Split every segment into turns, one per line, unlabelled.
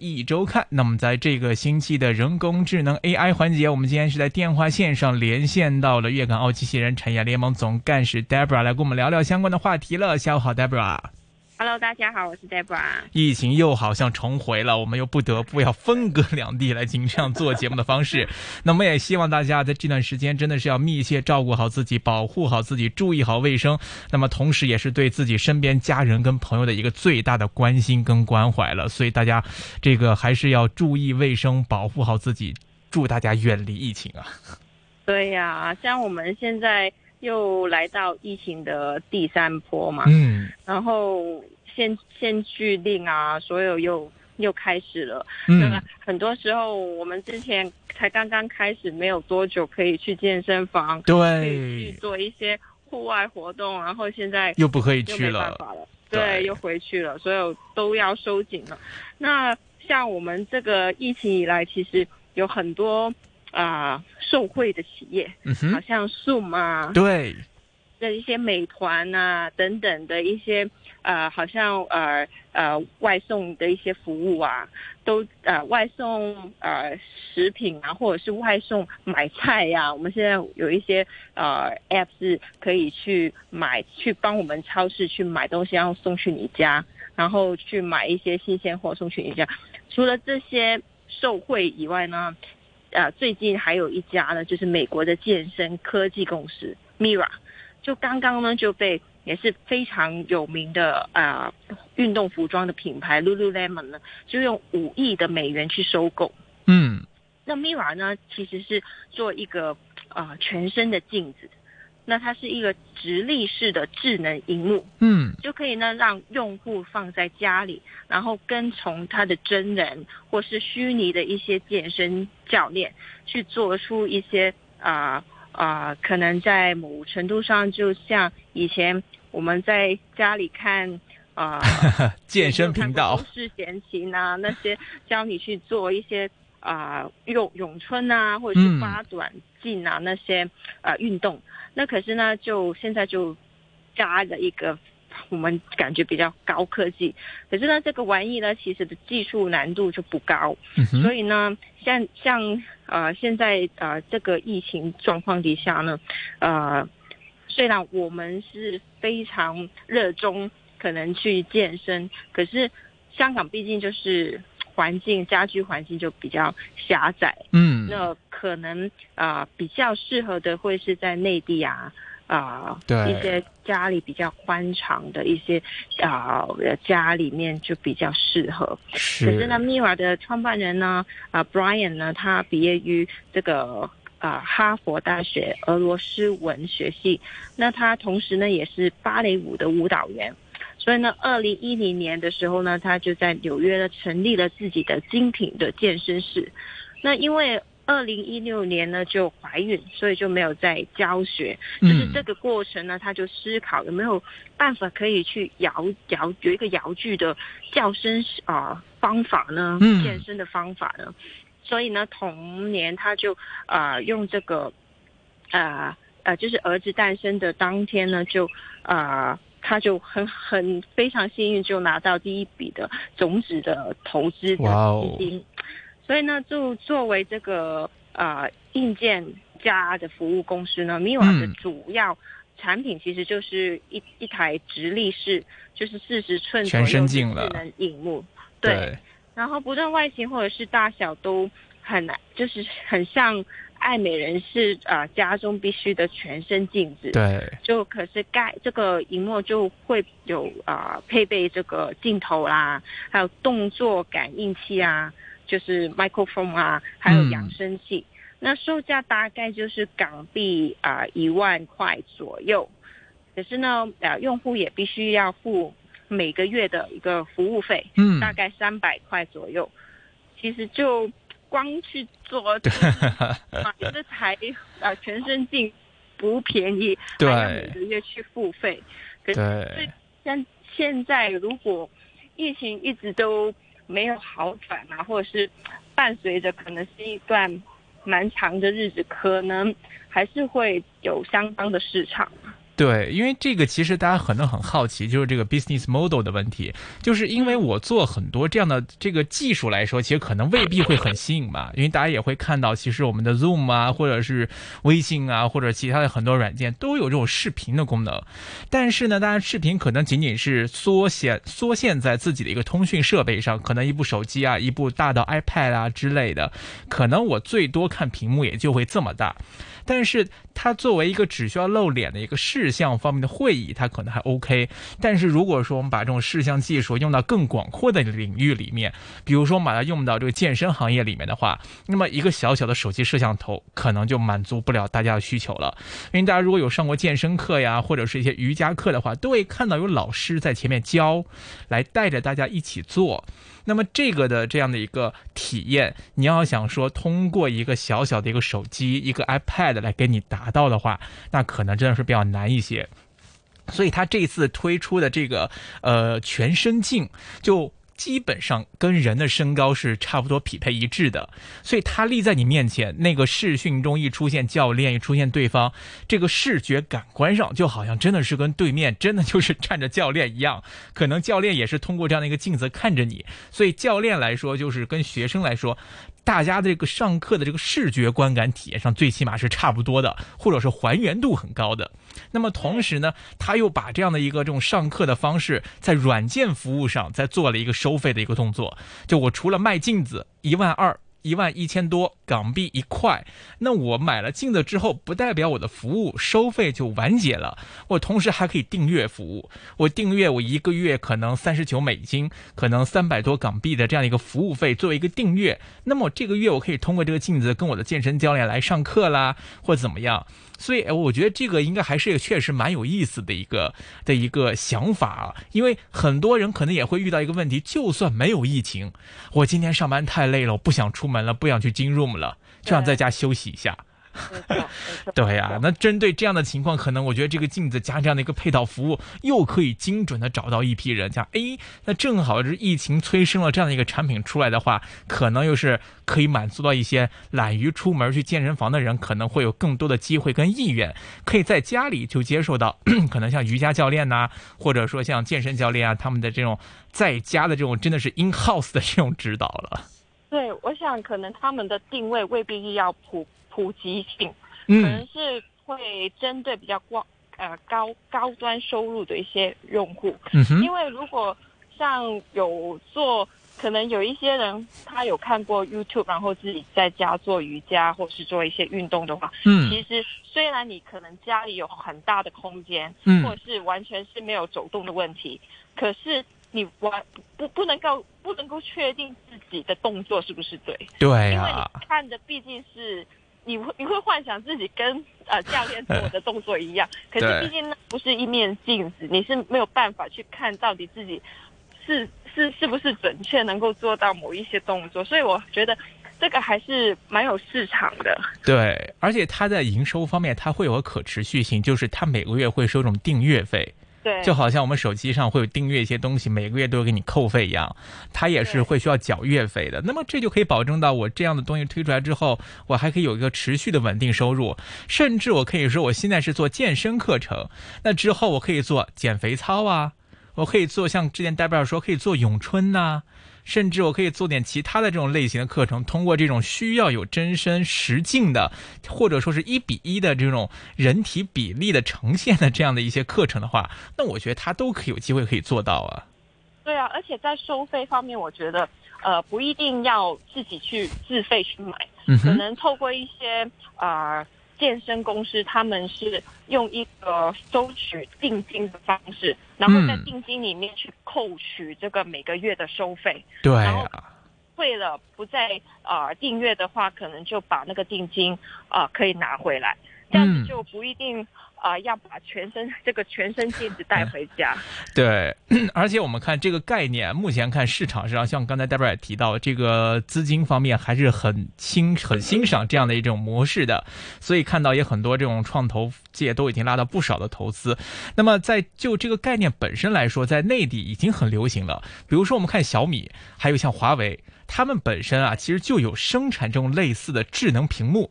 一周看，那么在这个星期的人工智能 AI 环节，我们今天是在电话线上连线到了粤港澳机器人产业联盟总干事 Debra 来跟我们聊聊相关的话题了。下午好，Debra。
Hello，大家好，我是 Debra。
疫情又好像重回了，我们又不得不要分隔两地来进行这样做节目的方式。那我们也希望大家在这段时间真的是要密切照顾好自己，保护好自己，注意好卫生。那么同时也是对自己身边家人跟朋友的一个最大的关心跟关怀了。所以大家这个还是要注意卫生，保护好自己。祝大家远离疫情啊！
对呀，像我们现在。又来到疫情的第三波嘛，
嗯，
然后限限聚令啊，所有又又开始了，嗯，很多时候我们之前才刚刚开始没有多久，可以去健身房，
对，
可以去做一些户外活动，然后现在
又不可以去
了，对，又回去了，所有都要收紧了。那像我们这个疫情以来，其实有很多。啊，受惠的企业，嗯好像数码
对
的一些美团啊等等的一些呃，好像呃呃外送的一些服务啊，都呃外送呃食品啊，或者是外送买菜呀。我们现在有一些呃 app 是可以去买，去帮我们超市去买东西，然后送去你家，然后去买一些新鲜货送去你家。除了这些受贿以外呢？呃，最近还有一家呢，就是美国的健身科技公司 Mira，就刚刚呢就被也是非常有名的啊运动服装的品牌 Lululemon 呢，就用五亿的美元去收购。
嗯，
那 Mira 呢，其实是做一个啊全身的镜子。那它是一个直立式的智能荧幕，
嗯，
就可以呢让用户放在家里，然后跟从他的真人或是虚拟的一些健身教练去做出一些啊啊，可能在某程度上就像以前我们在家里看啊
健身频道，
是闲情啊那些教你去做一些啊咏咏春啊或者是八短劲啊那些啊运动。那可是呢，就现在就加了一个我们感觉比较高科技，可是呢，这个玩意呢，其实的技术难度就不高，所以呢，像像呃现在呃这个疫情状况底下呢，呃虽然我们是非常热衷可能去健身，可是香港毕竟就是环境家居环境就比较狭窄，
嗯，
那。可能啊，比较适合的会是在内地啊，啊，
对
一些家里比较宽敞的一些啊家里面就比较适合。
是。
可是呢，Mira 的创办人呢，啊，Brian 呢，他毕业于这个啊哈佛大学俄罗斯文学系，那他同时呢也是芭蕾舞的舞蹈员，所以呢，二零一零年的时候呢，他就在纽约呢成立了自己的精品的健身室。那因为二零一六年呢就怀孕，所以就没有再教学。就是这个过程呢，他就思考有没有办法可以去摇摇有一个摇具的叫声啊方法呢？健身的方法呢？所以呢，同年他就啊用这个啊呃就是儿子诞生的当天呢，就啊他就很很非常幸运就拿到第一笔的种子的投资的基金。所以呢，就作为这个呃硬件加的服务公司呢，Miwa 的主要产品其实就是一一台直立式，就是四十寸左右的智能荧幕。对。然后不论外形或者是大小都很难，就是很像爱美人士啊家中必须的全身镜子。
对。
就可是盖这个荧幕就会有啊配备这个镜头啦，还有动作感应器啊。就是 microphone 啊，还有扬声器，那售价大概就是港币啊一万块左右。可是呢，呃，用户也必须要付每个月的一个服务费，
嗯，
大概三百块左右。其实就光去做买这台 啊全身镜不便宜，
对，
每个月去付费。
对，
像现在如果疫情一直都。没有好转啊，或者是伴随着可能是一段蛮长的日子，可能还是会有相当的市场。
对，因为这个其实大家可能很好奇，就是这个 business model 的问题，就是因为我做很多这样的这个技术来说，其实可能未必会很新颖嘛。因为大家也会看到，其实我们的 Zoom 啊，或者是微信啊，或者其他的很多软件都有这种视频的功能。但是呢，当然视频可能仅仅是缩限缩限在自己的一个通讯设备上，可能一部手机啊，一部大的 iPad 啊之类的，可能我最多看屏幕也就会这么大。但是它作为一个只需要露脸的一个视事项方面的会议，它可能还 OK。但是如果说我们把这种事项技术用到更广阔的领域里面，比如说我们把它用到这个健身行业里面的话，那么一个小小的手机摄像头可能就满足不了大家的需求了。因为大家如果有上过健身课呀，或者是一些瑜伽课的话，都会看到有老师在前面教，来带着大家一起做。那么这个的这样的一个体验，你要想说通过一个小小的一个手机、一个 iPad 来给你达到的话，那可能真的是比较难一些。所以它这次推出的这个呃全身镜就。基本上跟人的身高是差不多匹配一致的，所以他立在你面前，那个视讯中一出现教练，一出现对方，这个视觉感官上就好像真的是跟对面真的就是站着教练一样，可能教练也是通过这样的一个镜子看着你，所以教练来说就是跟学生来说。大家这个上课的这个视觉观感体验上，最起码是差不多的，或者是还原度很高的。那么同时呢，他又把这样的一个这种上课的方式，在软件服务上再做了一个收费的一个动作。就我除了卖镜子一万二。一万一千多港币一块，那我买了镜子之后，不代表我的服务收费就完结了。我同时还可以订阅服务，我订阅我一个月可能三十九美金，可能三百多港币的这样一个服务费作为一个订阅。那么这个月我可以通过这个镜子跟我的健身教练来上课啦，或怎么样。所以，我觉得这个应该还是确实蛮有意思的一个的一个想法啊。因为很多人可能也会遇到一个问题，就算没有疫情，我今天上班太累了，我不想出门了，不想去金 room 了，就想在家休息一下。对呀，那针对这样的情况，可能我觉得这个镜子加这样的一个配套服务，又可以精准的找到一批人。像哎，那正好是疫情催生了这样的一个产品出来的话，可能又是可以满足到一些懒于出门去健身房的人，可能会有更多的机会跟意愿，可以在家里就接受到 可能像瑜伽教练呐，或者说像健身教练啊，他们的这种在家的这种真的是 in house 的这种指导了。
对，我想可能他们的定位未必要普。普及性，可能是会针对比较高呃高高端收入的一些用户，因为如果像有做，可能有一些人他有看过 YouTube，然后自己在家做瑜伽或是做一些运动的话，嗯，其实虽然你可能家里有很大的空间，嗯，或者是完全是没有走动的问题，可是你完不不能够不能够确定自己的动作是不是对，
对
因为你看的毕竟是。你会你会幻想自己跟呃 教练做的动作一样，可是毕竟那不是一面镜子，你是没有办法去看到底自己是是是不是准确能够做到某一些动作，所以我觉得这个还是蛮有市场的。
对，而且它在营收方面，它会有个可持续性，就是它每个月会收这种订阅费。
对，
就好像我们手机上会有订阅一些东西，每个月都会给你扣费一样，它也是会需要缴月费的。那么这就可以保证到我这样的东西推出来之后，我还可以有一个持续的稳定收入，甚至我可以说我现在是做健身课程，那之后我可以做减肥操啊，我可以做像之前戴贝尔说可以做咏春呐。甚至我可以做点其他的这种类型的课程，通过这种需要有真身实境的，或者说是一比一的这种人体比例的呈现的这样的一些课程的话，那我觉得他都可以有机会可以做到啊。
对啊，而且在收费方面，我觉得呃不一定要自己去自费去买，可能透过一些啊。健身公司他们是用一个收取定金的方式，然后在定金里面去扣取这个每个月的收费。
对。
然后为了不再啊订阅的话，可能就把那个定金啊可以拿回来，这样子就不一定。啊，要把全身这个全身镜子带回家。
对，而且我们看这个概念，目前看市场上，像刚才戴贝尔也提到，这个资金方面还是很欣很欣赏这样的一种模式的，所以看到也很多这种创投界都已经拉到不少的投资。那么在就这个概念本身来说，在内地已经很流行了。比如说我们看小米，还有像华为。他们本身啊，其实就有生产这种类似的智能屏幕。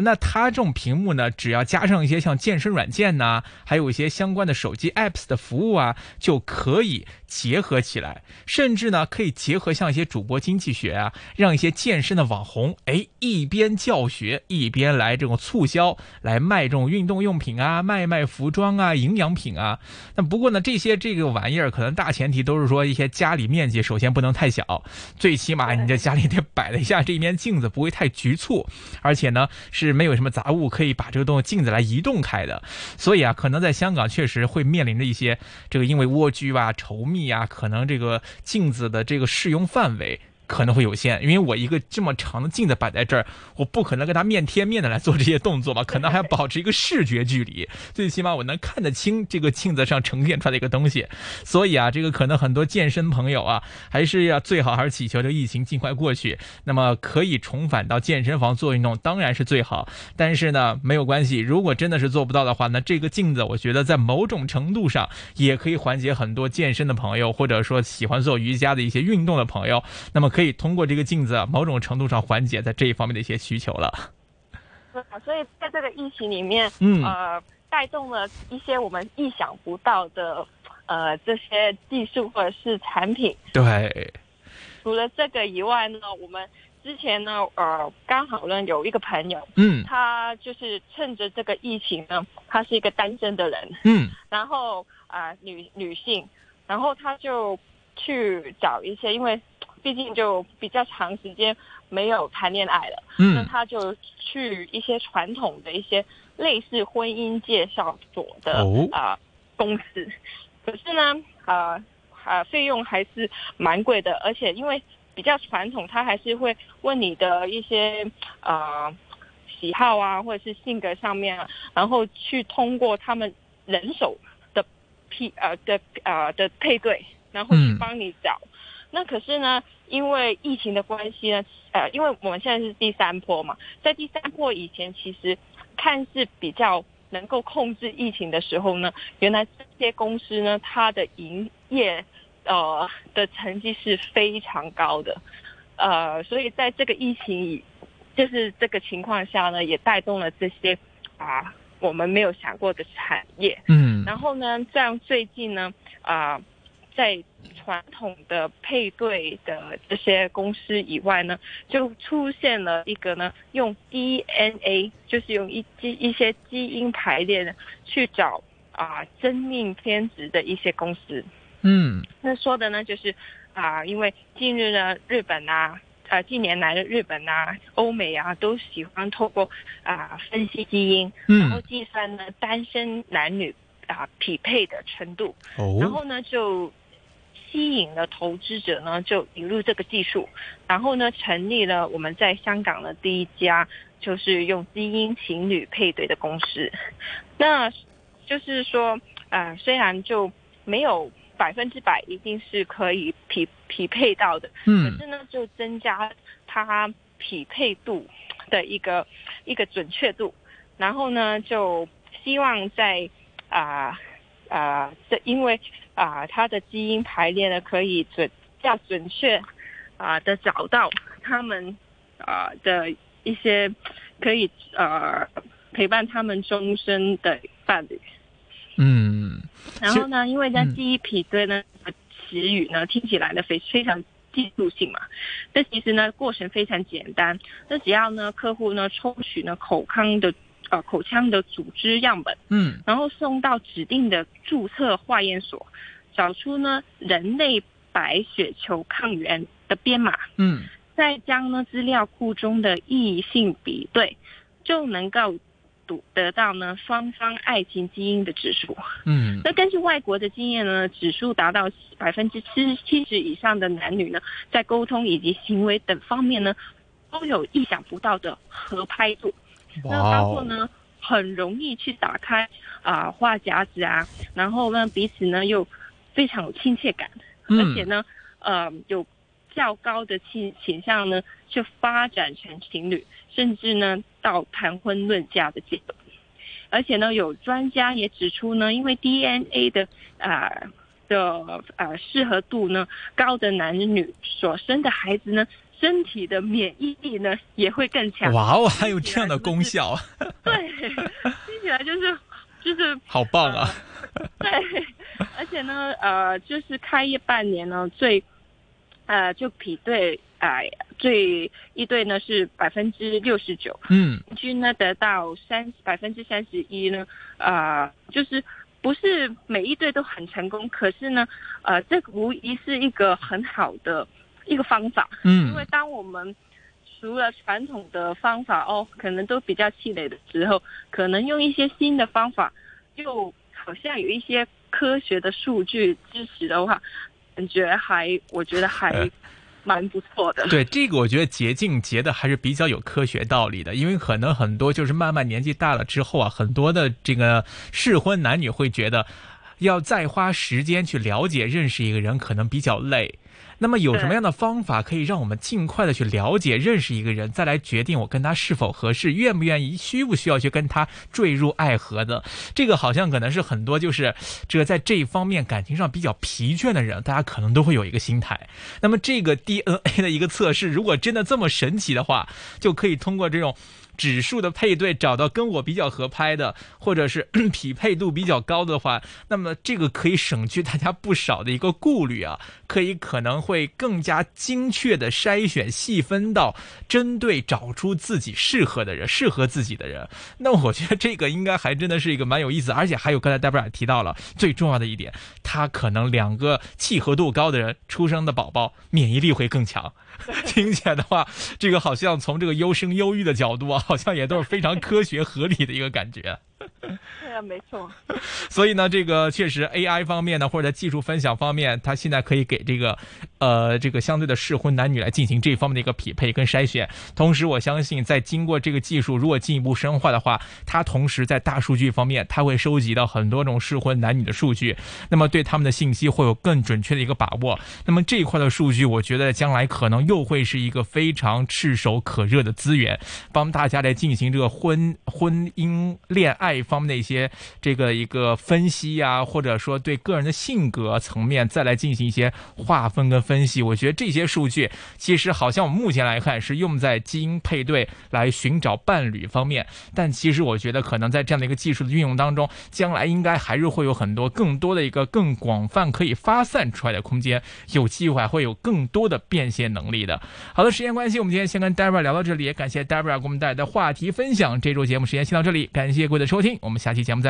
那它这种屏幕呢，只要加上一些像健身软件呐，还有一些相关的手机 apps 的服务啊，就可以结合起来，甚至呢，可以结合像一些主播经济学啊，让一些健身的网红，哎，一边教学一边来这种促销，来卖这种运动用品啊，卖卖服装啊，营养品啊。那不过呢，这些这个玩意儿，可能大前提都是说一些家里面积首先不能太小，最起码你在家里得摆了一下这一面镜子，不会太局促，而且呢是。是没有什么杂物可以把这个东西镜子来移动开的，所以啊，可能在香港确实会面临着一些这个因为蜗居啊、稠密啊，可能这个镜子的这个适用范围。可能会有限，因为我一个这么长的镜子摆在这儿，我不可能跟他面贴面的来做这些动作吧？可能还要保持一个视觉距离，最起码我能看得清这个镜子上呈现出来的一个东西。所以啊，这个可能很多健身朋友啊，还是要最好还是祈求这疫情尽快过去。那么可以重返到健身房做运动，当然是最好。但是呢，没有关系，如果真的是做不到的话，那这个镜子我觉得在某种程度上也可以缓解很多健身的朋友，或者说喜欢做瑜伽的一些运动的朋友。那么。可以通过这个镜子，某种程度上缓解在这一方面的一些需求了。
所以在这个疫情里面，嗯，呃，带动了一些我们意想不到的，呃，这些技术或者是产品。
对。
除了这个以外呢，我们之前呢，呃，刚好呢有一个朋友，
嗯，
他就是趁着这个疫情呢，他是一个单身的人，
嗯，
然后啊，女女性，然后他就去找一些，因为。毕竟就比较长时间没有谈恋爱了，
嗯，
那他就去一些传统的一些类似婚姻介绍所的啊公司，可是呢，呃啊费用还是蛮贵的，而且因为比较传统，他还是会问你的一些啊喜好啊，或者是性格上面，然后去通过他们人手的配呃的呃的配对，然后去帮你找。那可是呢，因为疫情的关系呢，呃，因为我们现在是第三波嘛，在第三波以前，其实看似比较能够控制疫情的时候呢，原来这些公司呢，它的营业呃的成绩是非常高的，呃，所以在这个疫情以就是这个情况下呢，也带动了这些啊我们没有想过的产业，
嗯，
然后呢，像最近呢，啊。在传统的配对的这些公司以外呢，就出现了一个呢，用 DNA，就是用一基一些基因排列的去找啊真命天子的一些公司。
嗯，
那说的呢就是啊，因为近日呢，日本啊，呃，近年来的日本啊、欧美啊，都喜欢透过啊分析基因，然后计算呢单身男女啊匹配的程度，然后呢就。吸引了投资者呢，就引入这个技术，然后呢，成立了我们在香港的第一家就是用基因情侣配对的公司。那就是说，呃，虽然就没有百分之百一定是可以匹匹配到的，
嗯，
可是呢，就增加它匹配度的一个一个准确度，然后呢，就希望在啊。啊，这因为啊，它的基因排列呢，可以准较准确啊的找到他们啊的一些可以呃陪伴他们终身的伴侣。
嗯，
然后呢，因为在基因匹对呢词语呢听起来呢非非常技术性嘛，但其实呢过程非常简单，那只要呢客户呢抽取呢口腔的。呃，口腔的组织样本，
嗯，
然后送到指定的注册化验所，找出呢人类白血球抗原的编码，
嗯，
再将呢资料库中的异性比对，就能够读得到呢双方爱情基因的指数，
嗯，
那根据外国的经验呢，指数达到百分之七七十以上的男女呢，在沟通以及行为等方面呢，都有意想不到的合拍度。那包括呢，很容易去打开啊话匣子啊，然后呢彼此呢又非常有亲切感，而且呢呃有较高的倾倾向呢去发展成情侣，甚至呢到谈婚论嫁的阶段。而且呢有专家也指出呢，因为 DNA 的啊的呃适合度呢高的男女所生的孩子呢身体的免疫力呢也会更强。
哇哦，还有这样的功效？
对，听起来就是就是
好棒啊！
对，而且呢，呃，就是开业半年呢，最呃就比对哎最一对呢是百分之六十九，
嗯，
平均呢得到三百分之三十一呢，啊，就是不是每一对都很成功，可是呢，呃，这无疑是一个很好的一个方法，
嗯，
因为当我们除了传统的方法哦，可能都比较气馁的时候，可能用一些新的方法，又好像有一些科学的数据支持的话，感觉还我觉得还蛮不错的。
对这个，我觉得捷径捷的还是比较有科学道理的，因为可能很多就是慢慢年纪大了之后啊，很多的这个适婚男女会觉得，要再花时间去了解认识一个人，可能比较累。那么有什么样的方法可以让我们尽快的去了解认识一个人，再来决定我跟他是否合适，愿不愿意，需不需要去跟他坠入爱河的？这个好像可能是很多就是这个在这一方面感情上比较疲倦的人，大家可能都会有一个心态。那么这个 DNA 的一个测试，如果真的这么神奇的话，就可以通过这种。指数的配对找到跟我比较合拍的，或者是 匹配度比较高的话，那么这个可以省去大家不少的一个顾虑啊，可以可能会更加精确的筛选细分到针对找出自己适合的人，适合自己的人。那我觉得这个应该还真的是一个蛮有意思，而且还有刚才戴布尔提到了最重要的一点，他可能两个契合度高的人出生的宝宝免疫力会更强。听起来的话，这个好像从这个优生优育的角度啊，好像也都是非常科学合理的一个感觉。
对啊，没错。
所以呢，这个确实 AI 方面呢，或者在技术分享方面，它现在可以给这个呃这个相对的适婚男女来进行这方面的一个匹配跟筛选。同时，我相信在经过这个技术如果进一步深化的话，它同时在大数据方面，它会收集到很多种适婚男女的数据，那么对他们的信息会有更准确的一个把握。那么这一块的数据，我觉得将来可能又会是一个非常炙手可热的资源，帮大家来进行这个婚婚姻恋爱。方面的一些这个一个分析呀，或者说对个人的性格层面再来进行一些划分跟分析，我觉得这些数据其实好像我们目前来看是用在基因配对来寻找伴侣方面，但其实我觉得可能在这样的一个技术的运用当中，将来应该还是会有很多更多的一个更广泛可以发散出来的空间，有机会会有更多的变现能力好的，时间关系，我们今天先跟 Debra 聊到这里，也感谢 Debra 给我们带来的话题分享。这周节目时间先到这里，感谢各位的收听。我们下期节目再。